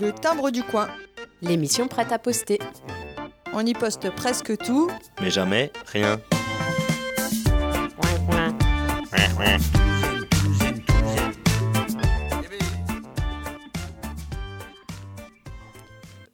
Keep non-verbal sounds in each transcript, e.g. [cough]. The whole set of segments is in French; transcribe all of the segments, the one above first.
Le timbre du coin. L'émission prête à poster. On y poste presque tout. Mais jamais rien.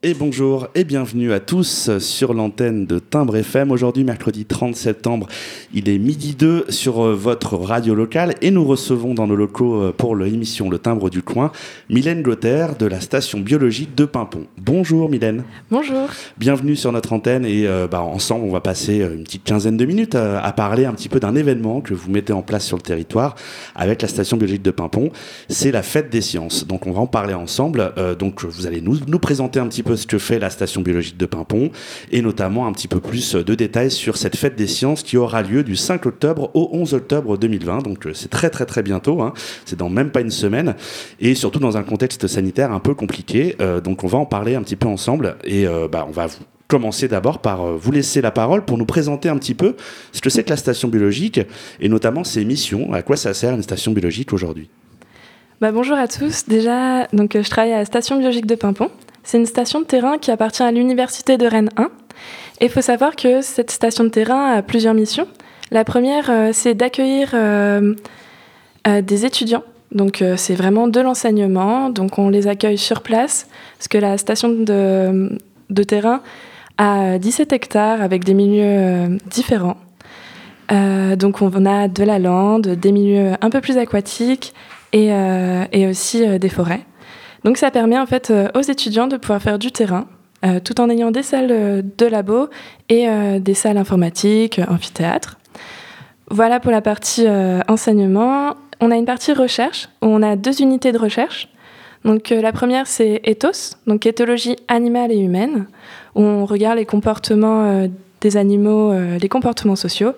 Et bonjour et bienvenue à tous sur l'antenne de Timbre FM. Aujourd'hui, mercredi 30 septembre, il est midi 2 sur euh, votre radio locale et nous recevons dans nos locaux euh, pour l'émission Le Timbre du Coin, Mylène Gauther de la station biologique de Pimpon. Bonjour Mylène. Bonjour. Bienvenue sur notre antenne et euh, bah, ensemble, on va passer une petite quinzaine de minutes à, à parler un petit peu d'un événement que vous mettez en place sur le territoire avec la station biologique de Pimpon. C'est la fête des sciences. Donc on va en parler ensemble. Euh, donc vous allez nous, nous présenter un petit peu ce que fait la station biologique de Pimpon et notamment un petit peu plus de détails sur cette fête des sciences qui aura lieu du 5 octobre au 11 octobre 2020. Donc euh, c'est très très très bientôt, hein. c'est dans même pas une semaine et surtout dans un contexte sanitaire un peu compliqué. Euh, donc on va en parler un petit peu ensemble et euh, bah, on va commencer d'abord par vous laisser la parole pour nous présenter un petit peu ce que c'est que la station biologique et notamment ses missions, à quoi ça sert une station biologique aujourd'hui? Bah, bonjour à tous. Déjà, donc, je travaille à la station biologique de Pimpon. C'est une station de terrain qui appartient à l'université de Rennes 1. Et il faut savoir que cette station de terrain a plusieurs missions. La première, euh, c'est d'accueillir euh, euh, des étudiants. Donc c'est vraiment de l'enseignement. Donc on les accueille sur place, parce que la station de, terrain a 17 hectares avec des milieux différents. Donc on a de la lande, des milieux un peu plus aquatiques et, aussi des forêts. Donc ça permet en fait aux étudiants de pouvoir faire du terrain tout en ayant des salles de labo et des salles informatiques, amphithéâtre. Voilà pour la partie euh, enseignement. On a une partie recherche où on a deux unités de recherche. Donc euh, la première c'est ethos, donc éthologie animale et humaine, où on regarde les comportements euh, des animaux, les comportements sociaux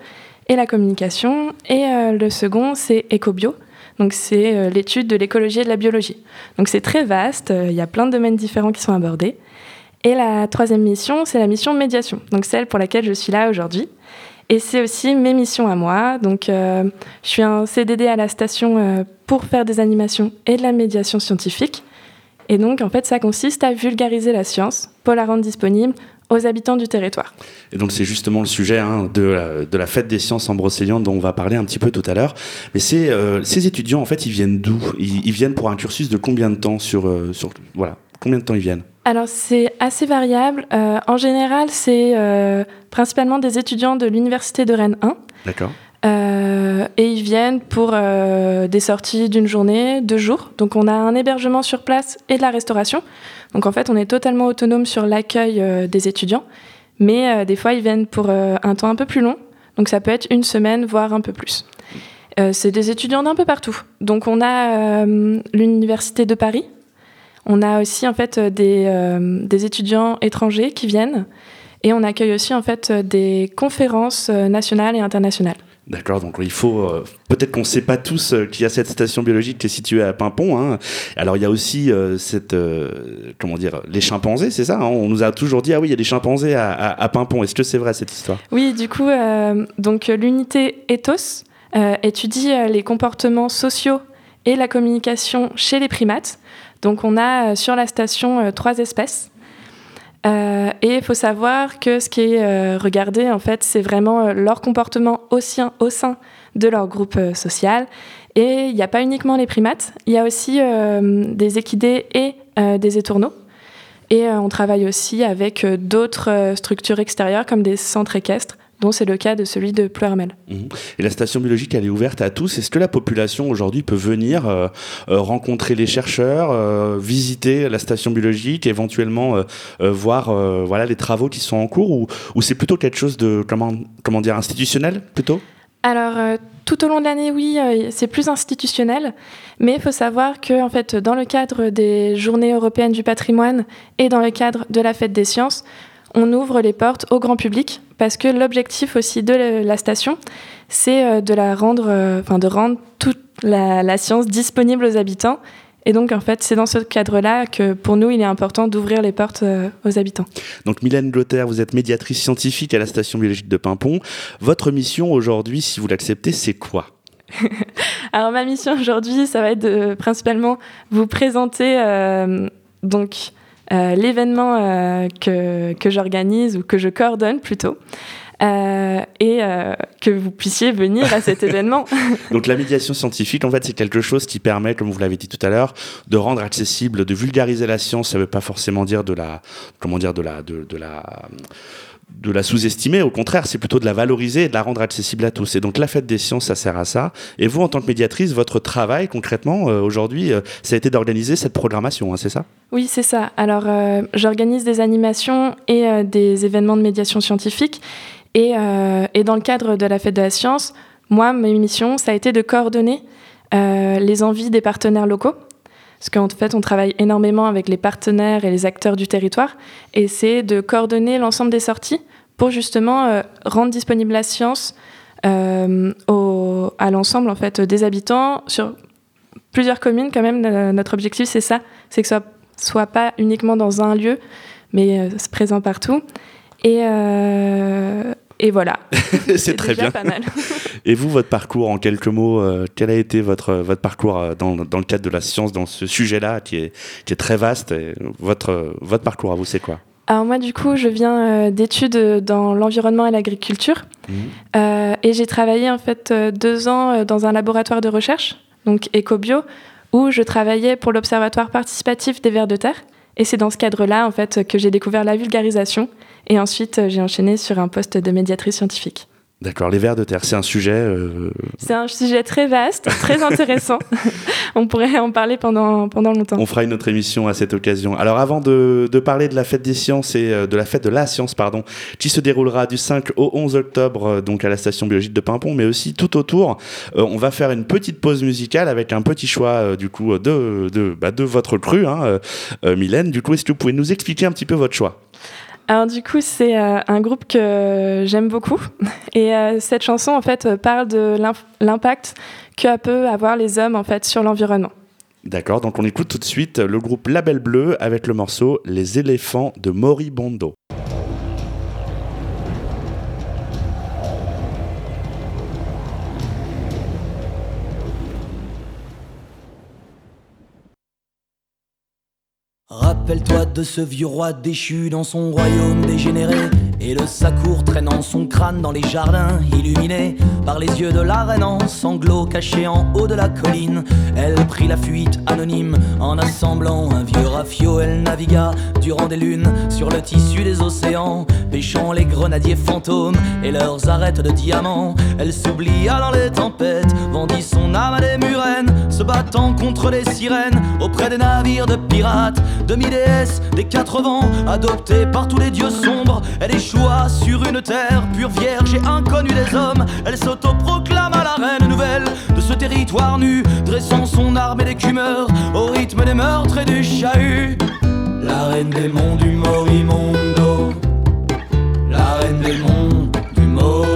et la communication. Et le second c'est écobio, donc c'est l'étude de l'écologie et de la biologie. Donc c'est très vaste, il y a plein de domaines différents qui sont abordés. Et la troisième mission, c'est la mission médiation, donc celle pour laquelle je suis là aujourd'hui. Et c'est aussi mes missions à moi. Donc, euh, je suis un CDD à la station euh, pour faire des animations et de la médiation scientifique. Et donc, en fait, ça consiste à vulgariser la science pour la rendre disponible aux habitants du territoire. Et donc c'est justement le sujet hein, de, la, fête des sciences en Brocéliande dont on va parler un petit peu tout à l'heure. Mais c'est, euh, ces étudiants, en fait, ils viennent d'où? Ils, viennent pour un cursus de combien de temps sur voilà, combien de temps ils viennent? Alors, c'est assez variable. Euh, en général, c'est euh, principalement des étudiants de l'Université de Rennes 1. D'accord. Euh, et ils viennent pour des sorties d'une journée, deux jours. Donc on a un hébergement sur place et de la restauration. Donc en fait, on est totalement autonome sur l'accueil des étudiants. Mais des fois, ils viennent pour un temps un peu plus long. Donc ça peut être une semaine, voire un peu plus. C'est des étudiants d'un peu partout. Donc on a l'Université de Paris. On a aussi en fait des, euh, des étudiants étrangers qui viennent. Et on accueille aussi en fait des conférences euh, nationales et internationales. D'accord, donc il faut euh, peut-être qu'on ne sait pas tous euh, qu'il y a cette station biologique qui est située à Pimpon. Hein. Alors il y a aussi euh, cette comment dire les chimpanzés, c'est ça hein On nous a toujours dit ah oui il y a des chimpanzés à, à, à Pimpon. Est-ce que c'est vrai cette histoire? Oui, du coup, donc l'unité ethos étudie les comportements sociaux et la communication chez les primates. Donc on a euh, sur la station euh, trois espèces. Euh, et il faut savoir que ce qui est regardé, en fait, c'est vraiment leur comportement au, sien- au sein de leur groupe social. Et il n'y a pas uniquement les primates, il y a aussi des équidés et des étourneaux. Et on travaille aussi avec d'autres structures extérieures comme des centres équestres, dont c'est le cas de celui de Pleurmel. Mhm. Et la station biologique, elle est ouverte à tous. Est-ce que la population aujourd'hui peut venir euh, euh, rencontrer les chercheurs, euh, visiter la station biologique, éventuellement euh, voir voilà les travaux qui sont en cours, ou, ou c'est plutôt quelque chose de comment comment dire institutionnel plutôt? Alors, euh, tout au long de l'année, oui, euh, c'est plus institutionnel, mais il faut savoir que, en fait, dans le cadre des Journées européennes du patrimoine et dans le cadre de la Fête des sciences, on ouvre les portes au grand public parce que l'objectif aussi de la- station, c'est euh, de la rendre, euh, enfin, de rendre toute la, la science disponible aux habitants. Et donc, en fait, c'est dans ce cadre-là que, pour nous, il est important d'ouvrir les portes euh, aux habitants. Donc Mylène Glotter, vous êtes médiatrice scientifique à la station biologique de Pimpon. Votre mission aujourd'hui, si vous l'acceptez, c'est quoi? [laughs] Alors ma mission aujourd'hui, ça va être de principalement vous présenter euh, donc l'événement euh, que, que j'organise ou que je coordonne plutôt. Euh, et euh, que vous puissiez venir à cet [laughs] événement. Donc la médiation scientifique, en fait, c'est quelque chose qui permet, comme vous l'avez dit tout à l'heure, de rendre accessible, de vulgariser la science. Ça ne veut pas forcément dire de la, comment dire, de la, de, de la de la sous-estimer, au contraire, c'est plutôt de la valoriser et de la rendre accessible à tous. Et donc la fête des sciences, ça sert à ça. Et vous, en tant que médiatrice, votre travail concrètement euh, aujourd'hui, euh, ça a été d'organiser cette programmation, hein, c'est ça? Oui, c'est ça. Alors euh, j'organise des animations et des événements de médiation scientifique. Et, et, dans le cadre de la fête de la science, moi, ma mission, ça a été de coordonner les envies des partenaires locaux. Parce qu'en fait, on travaille énormément avec les partenaires et les acteurs du territoire. Et c'est de coordonner l'ensemble des sorties pour justement euh, rendre disponible la science euh, au, à l'ensemble en fait, des habitants sur plusieurs communes. Quand même, notre objectif, c'est ça. C'est que ce soit, soit pas uniquement dans un lieu, mais euh, présent partout. Et, euh, et voilà. [laughs] c'est très bien. Pas mal. [laughs] et vous, votre parcours, en quelques mots, euh, quel a été votre, votre parcours euh, dans, dans, le cadre de la science, dans ce sujet-là qui est, qui est très vaste et votre, votre parcours à vous, c'est quoi? Alors moi, du coup, je viens euh, d'études dans l'environnement et l'agriculture. Mmh. Euh, et j'ai travaillé en fait euh, deux ans dans un laboratoire de recherche, donc EcoBio, où je travaillais pour l'Observatoire participatif des vers de terre. Et c'est dans ce cadre-là, en fait, que j'ai découvert la vulgarisation. Et ensuite, j'ai enchaîné sur un poste de médiatrice scientifique. D'accord, les vers de terre, c'est un sujet. Euh... C'est un sujet très vaste, très [laughs] intéressant. [laughs] On pourrait en parler pendant, pendant longtemps. On fera une autre émission à cette occasion. Alors, avant de, de parler de la fête des sciences et euh, de la fête de la science, pardon, qui se déroulera du 5 au 11 octobre, euh, donc à la station biologique de Pimpon, mais aussi tout autour, euh, on va faire une petite pause musicale avec un petit choix, euh, du coup, de, de, bah, de votre cru, hein, Mylène. Du coup, est-ce que vous pouvez nous expliquer un petit peu votre choix? Alors du coup, c'est euh, un groupe que j'aime beaucoup. [laughs] Et euh, cette chanson, en fait, parle de l'impact que peuvent avoir les hommes, en fait, sur l'environnement. D'accord, donc on écoute tout de suite le groupe Label Bleu avec le morceau Les éléphants de Moribondo. Rappelle-toi de ce vieux roi déchu dans son royaume dégénéré Et le sacour traînant son crâne dans les jardins illuminés Par les yeux de la reine en sanglots cachés en haut de la colline Elle prit la fuite anonyme en assemblant un vieux rafio Elle navigua durant des lunes sur le tissu des océans Pêchant les grenadiers fantômes et leurs arêtes de diamants Elle s'oublia dans les tempêtes, vendit son âme à des murènes Se battant contre les sirènes auprès des navires de pirates demi-déesse des quatre vents, adoptée par tous les dieux sombres. Sur une terre pure vierge et inconnue des hommes. Elle s'autoproclama la reine nouvelle de ce territoire nu, dressant son armée d'écumeurs au rythme des meurtres et du chahut. La reine des monts du Morimondo, la reine des monts du Morimondo.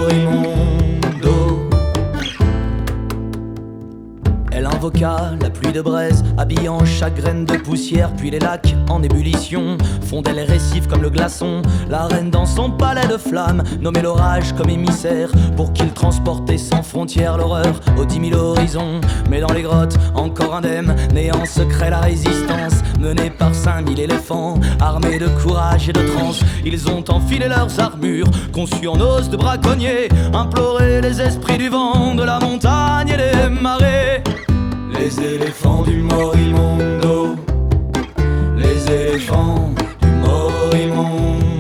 La pluie de braise, habillant chaque graine de poussière, puis les lacs en ébullition fondaient les récifs comme le glaçon. La reine dans son palais de flammes nommait l'orage comme émissaire pour qu'il transportait sans frontières l'horreur aux dix mille horizons. Mais dans les grottes, encore indemne, né en secret la résistance, menée par cinq mille éléphants, armés de courage et de transe. Ils ont enfilé leurs armures, conçues en os de braconniers, imploré les esprits du vent, de la montagne et des marées. Les éléphants du Morimondo, les éléphants du Morimondo.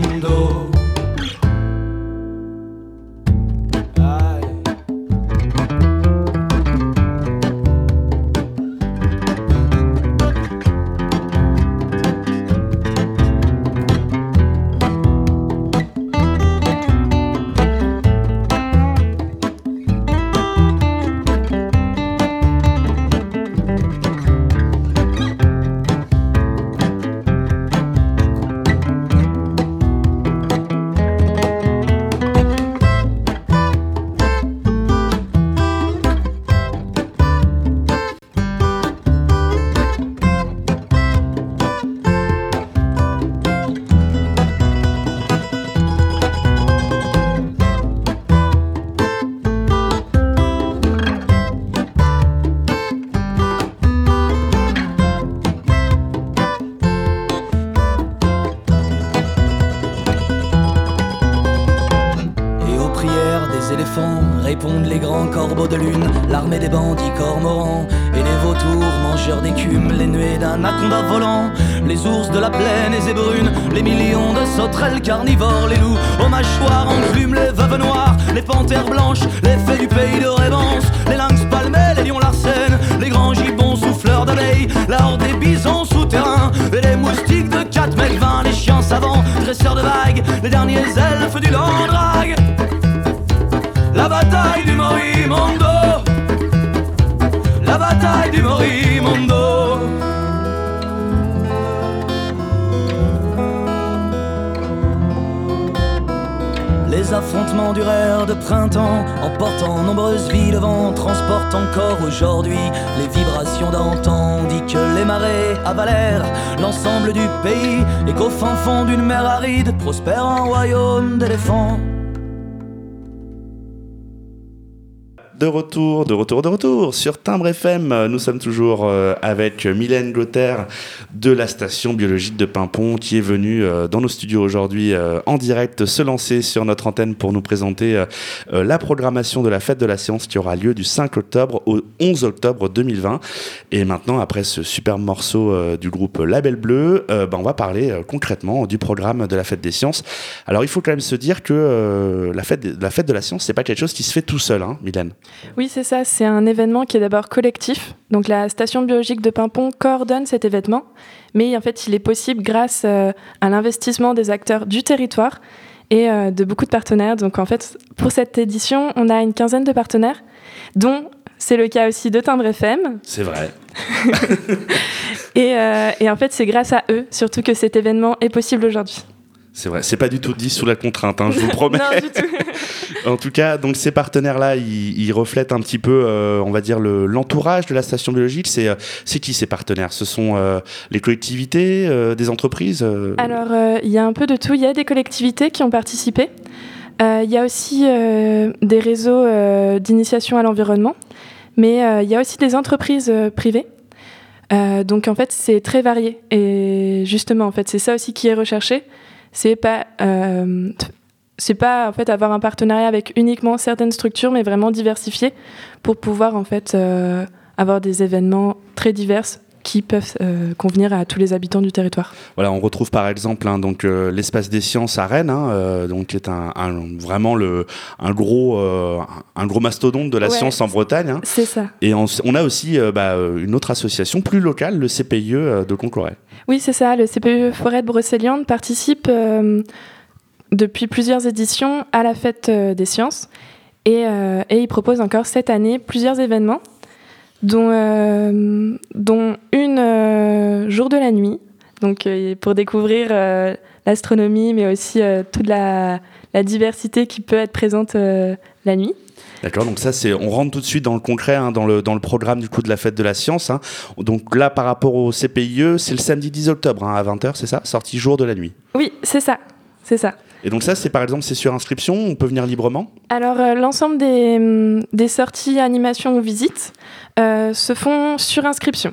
4 mètres 20, les chiens savants, dresseurs de vagues, les derniers elfes du Landrag. La bataille du Morimondo La bataille du Morimondo Les affrontements durèrent de printemps, emportant nombreuses vies, le vent transporte encore aujourd'hui les vibrations d'antan. Dit que les marées avalèrent l'ensemble du pays et qu'au fin fond d'une mer aride prospère un royaume d'éléphants. De retour, de retour, de retour sur Timbre FM. Nous sommes toujours euh, avec Mylène Gauther de la station biologique de Pimpon qui est venue euh, dans nos studios aujourd'hui euh, en direct se lancer sur notre antenne pour nous présenter la programmation de la fête de la science qui aura lieu du 5 octobre au 11 octobre 2020. Et maintenant, après ce super morceau du groupe Label Bleu, ben, on va parler concrètement du programme de la fête des sciences. Alors, il faut quand même se dire que la, fête, la fête de la science, c'est pas quelque chose qui se fait tout seul, hein, Mylène. Oui, c'est ça. C'est un événement qui est d'abord collectif. Donc la station biologique de Pimpon coordonne cet événement, mais en fait, il est possible grâce euh, à l'investissement des acteurs du territoire et euh, de beaucoup de partenaires. Donc en fait, pour cette édition, on a une quinzaine de partenaires, dont c'est le cas aussi de Timbre FM. C'est vrai. [laughs] et, euh, et en fait, c'est grâce à eux, surtout que cet événement est possible aujourd'hui. C'est vrai, c'est pas du tout dit sous la contrainte, hein, je vous [laughs] promets. non, du tout. [laughs] en tout cas, donc ces partenaires-là, ils, ils, reflètent un petit peu, euh, on va dire, l'entourage de la station biologique. C'est euh, qui ces partenaires? Ce sont euh, les collectivités, des entreprises Alors, il y a un peu de tout. Il y a des collectivités qui ont participé. Il y a aussi des réseaux d'initiation à l'environnement. Mais il y a aussi des entreprises privées. donc, en fait, c'est très varié. Et justement, en fait, c'est ça aussi qui est recherché c'est pas euh, c'est pas en fait avoir un partenariat avec uniquement certaines structures, mais vraiment diversifier pour pouvoir en fait euh, avoir des événements très divers qui peuvent euh, convenir à tous les habitants du territoire. Voilà, on retrouve par exemple hein, donc euh, l'espace des sciences à Rennes, hein, euh, donc qui est un, un, vraiment le un gros un gros mastodonte de la Ouais, science en Bretagne. hein. C'est ça. Et on, on a aussi bah, une autre association plus locale, le CPIE de Concoret. Oui, c'est ça. Le CPE Forêt de Brocéliande participe euh, depuis plusieurs éditions à la fête euh, des sciences et, euh, et il propose encore cette année plusieurs événements, dont, une jour de la nuit, donc pour découvrir l'astronomie, mais aussi toute la, diversité qui peut être présente la nuit. D'accord, donc ça c'est, on rentre tout de suite dans le concret, hein, dans le dans le programme du coup de la fête de la science. hein. Donc là par rapport au CPIE, c'est le samedi 10 octobre hein, à 20h, c'est ça, sortie jour de la nuit. Oui, c'est ça. C'est ça. Et donc ça c'est par exemple c'est sur inscription, on peut venir librement? Alors, euh, l'ensemble des, hum, des sorties, animations ou visites euh, se font sur inscription.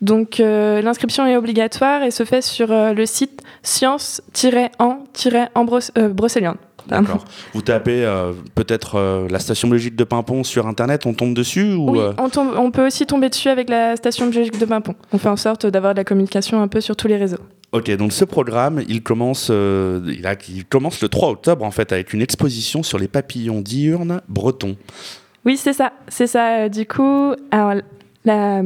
Donc, euh, l'inscription est obligatoire et se fait sur le site science-en-brocéliande. D'accord. Vous tapez euh, peut-être euh, la station biologique de Pimpon sur internet, on tombe dessus ou Oui, euh, on, tombe- on peut aussi tomber dessus avec la station biologique de Pimpon. On fait en sorte d'avoir de la communication un peu sur tous les réseaux. Ok, donc ce programme, il commence, euh, il, a- il commence le 3 octobre en fait avec une exposition sur les papillons diurnes bretons. Oui, c'est ça. C'est ça. Du coup, alors, la-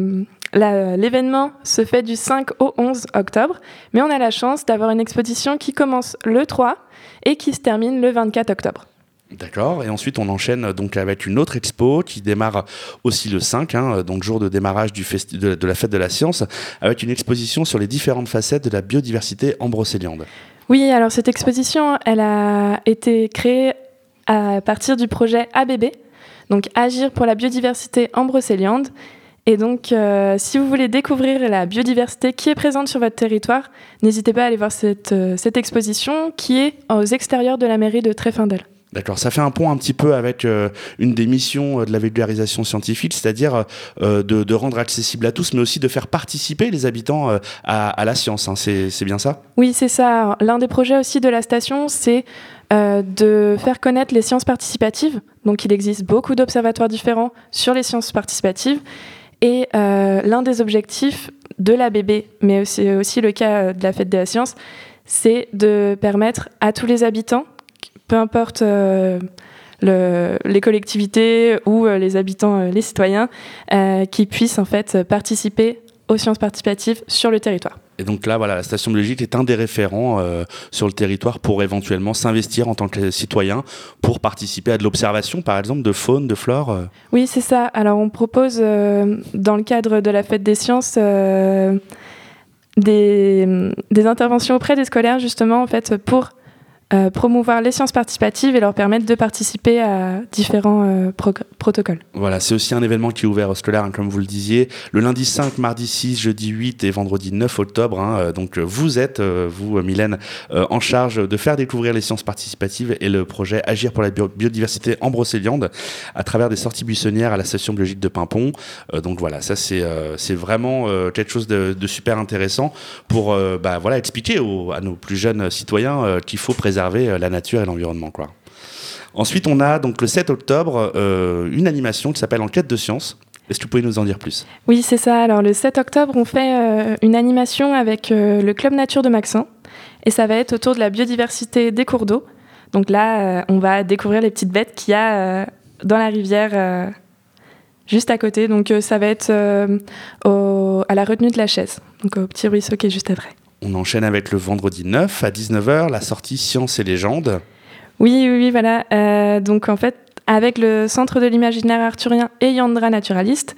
l'événement se fait du 5 au 11 octobre, mais on a la chance d'avoir une exposition qui commence le 3 et qui se termine le 24 octobre. D'accord. Et ensuite, on enchaîne euh, donc avec une autre expo qui démarre aussi le 5, hein, euh, donc jour de démarrage du de, de la fête de la science, avec une exposition sur les différentes facettes de la biodiversité en Brocéliande. Oui, alors cette exposition, elle a été créée à partir du projet ABB, donc Agir pour la biodiversité en Brocéliande. Et donc, euh, si vous voulez découvrir la biodiversité qui est présente sur votre territoire, n'hésitez pas à aller voir cette, euh, cette exposition qui est aux extérieurs de la mairie de Tréfindel. D'accord, ça fait un pont un petit peu avec euh, une des missions de la vulgarisation scientifique, c'est-à-dire de, de rendre accessible à tous, mais aussi de faire participer les habitants à, à la science. hein. C'est c'est bien ça? Oui, c'est ça. L'un des projets aussi de la station, c'est euh, de faire connaître les sciences participatives. Donc il existe beaucoup d'observatoires différents sur les sciences participatives. Et euh, l'un des objectifs de l'ABB, mais c'est aussi le cas de la Fête de la Science, c'est de permettre à tous les habitants, peu importe euh, le, les collectivités ou euh, les habitants, euh, les citoyens, euh, qui puissent en fait participer aux sciences participatives sur le territoire. Et donc là, voilà, la station biologique est un des référents euh, sur le territoire pour éventuellement s'investir en tant que citoyen pour participer à de l'observation, par exemple, de faune, de flore. euh. Oui, c'est ça. Alors, on propose, euh, dans le cadre de la fête des sciences, des, des interventions auprès des scolaires, justement, en fait, pour euh, promouvoir les sciences participatives et leur permettre de participer à différents euh, protocoles. Voilà, c'est aussi un événement qui est ouvert aux scolaires, hein, comme vous le disiez, le lundi 5, mardi 6, jeudi 8 et vendredi 9 octobre. hein, euh, donc vous êtes, vous, Mylène, en charge de faire découvrir les sciences participatives et le projet Agir pour la bio- biodiversité en Brocéliande à travers des sorties buissonnières à la station biologique de Pimpon. Donc voilà, ça c'est c'est vraiment quelque chose de, super intéressant pour bah, voilà, expliquer aux- à nos plus jeunes citoyens qu'il faut préserver euh, la nature et l'environnement. Ensuite, on a donc le 7 octobre euh, une animation qui s'appelle Enquête de science. Est-ce que vous pouvez nous en dire plus? Oui, c'est ça. Alors, le 7 octobre, on fait euh, une animation avec le Club Nature de Maxent. Et ça va être autour de la biodiversité des cours d'eau. Donc là, on va découvrir les petites bêtes qu'il y a dans la rivière juste à côté. Donc ça va être à la retenue de la chaise, donc au petit ruisseau qui est juste après. On enchaîne avec le vendredi 9 à 19h, la sortie Science et légendes. Oui, oui, oui, voilà. Euh, donc en fait, avec le Centre de l'imaginaire arthurien et Yandra Naturaliste,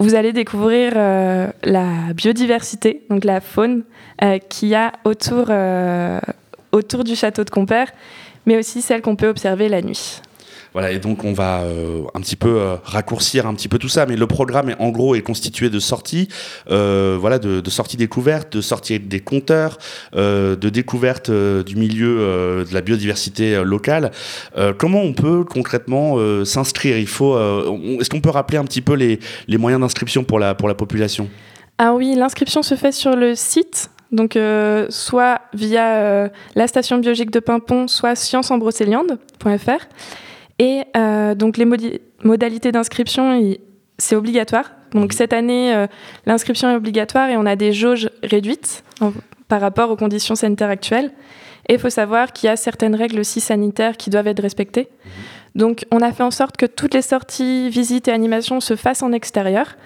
vous allez découvrir euh, la biodiversité, donc la faune euh, qu'il y a autour, autour du château de Compère, mais aussi celle qu'on peut observer la nuit. Voilà, et donc on va euh, un petit peu euh, raccourcir un petit peu tout ça, mais le programme est en gros est constitué de sorties, euh, voilà, de, sorties découvertes, de sorties des compteurs, de découvertes du milieu de la biodiversité locale. Comment on peut concrètement s'inscrire? Il faut, est-ce qu'on peut rappeler un petit peu les, les moyens d'inscription pour la pour la population? Ah oui, l'inscription se fait sur le site, donc soit via la station biologique de Pimpon, soit scienceenbrocéliande.fr. Et euh, donc les modalités d'inscription, c'est obligatoire. Donc cette année, euh, l'inscription est obligatoire et on a des jauges réduites en- par rapport aux conditions sanitaires actuelles. Et il faut savoir qu'il y a certaines règles aussi sanitaires qui doivent être respectées. Donc on a fait en sorte que toutes les sorties, visites et animations se fassent en extérieur.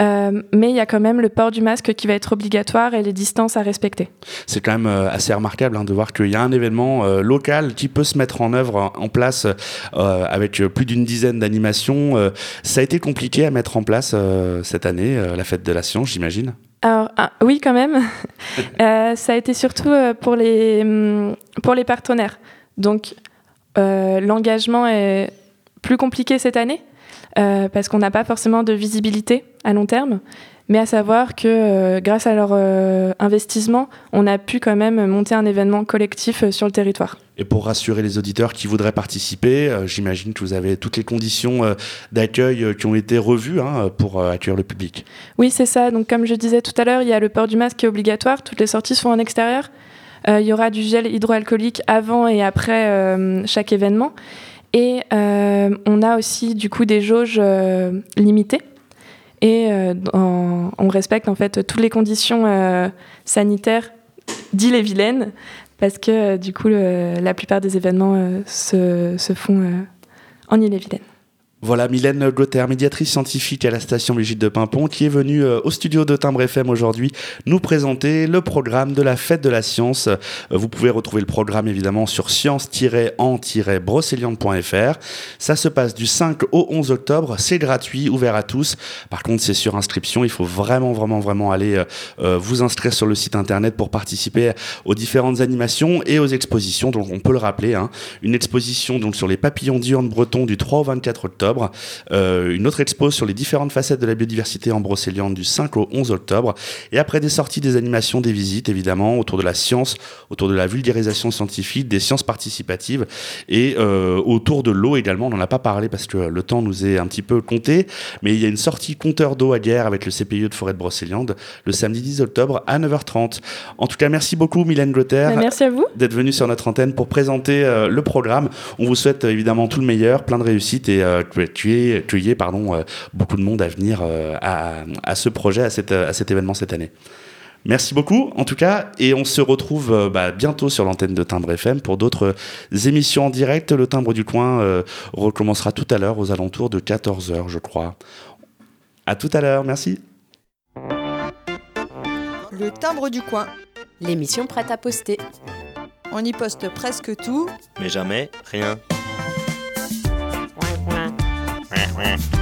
Euh, mais il y a quand même le port du masque qui va être obligatoire et les distances à respecter. C'est quand même euh, assez remarquable hein, de voir qu'il y a un événement euh, local qui peut se mettre en œuvre en place euh, avec plus d'une dizaine d'animations. Ça a été compliqué à mettre en place cette année, la fête de la science, j'imagine? Alors ah, oui quand même, [laughs] ça a été surtout pour les, hum, pour les partenaires. Donc l'engagement est plus compliqué cette année euh, parce qu'on n'a pas forcément de visibilité à long terme. Mais à savoir que euh, grâce à leur euh, investissement, on a pu quand même monter un événement collectif sur le territoire. Et pour rassurer les auditeurs qui voudraient participer, j'imagine que vous avez toutes les conditions d'accueil qui ont été revues hein, pour accueillir le public. Oui, c'est ça. Donc, comme je disais tout à l'heure, il y a le port du masque qui est obligatoire. Toutes les sorties sont en extérieur. Il y aura du gel hydroalcoolique avant et après chaque événement. Et euh, on a aussi, du coup, des jauges euh, limitées. Et euh, on respecte, en fait, toutes les conditions sanitaires d'Ille-et-Vilaine. Parce que, du coup, la plupart des événements se, se font en Ille-et-Vilaine. Voilà, Mylène Gauthier, médiatrice scientifique à la station Brigitte de Pimpon, qui est venue euh, au studio de Timbre FM aujourd'hui nous présenter le programme de la fête de la science. Euh, Vous pouvez retrouver le programme évidemment sur science-en-brocéliande.fr. Ça se passe du 5 au 11 octobre, c'est gratuit, ouvert à tous. Par contre, c'est sur inscription, il faut vraiment, vraiment, vraiment aller euh, vous inscrire sur le site internet pour participer aux différentes animations et aux expositions. Donc, on peut le rappeler, hein, une exposition donc sur les papillons diurnes bretons du 3 au 24 octobre octobre. Euh, une autre expo sur les différentes facettes de la biodiversité en Brocéliande du 5 au 11 octobre. Et après des sorties, des animations, des visites, évidemment, autour de la science, autour de la vulgarisation scientifique, des sciences participatives et euh, autour de l'eau également. On n'en a pas parlé parce que le temps nous est un petit peu compté, mais il y a une sortie compteur d'eau à guerre avec le CPIE de Forêt de Brocéliande le samedi 10 octobre à 9h30. En tout cas, merci beaucoup Mylène Glotter merci à vous. d'être venue sur notre antenne pour présenter euh, le programme. On vous souhaite évidemment tout le meilleur, plein de réussite et euh, que tu aies, que y aies, pardon, euh, beaucoup de monde à venir euh, à, à ce projet, à, cette, à cet événement cette année. Merci beaucoup en tout cas et on se retrouve euh, bah, bientôt sur l'antenne de Timbre FM pour d'autres euh, émissions en direct. Le Timbre du Coin euh, recommencera tout à l'heure aux alentours de 14h je crois. À tout à l'heure, merci. Le timbre du coin. L'émission prête à poster. On y poste presque tout, mais jamais rien. Ouais, ouais.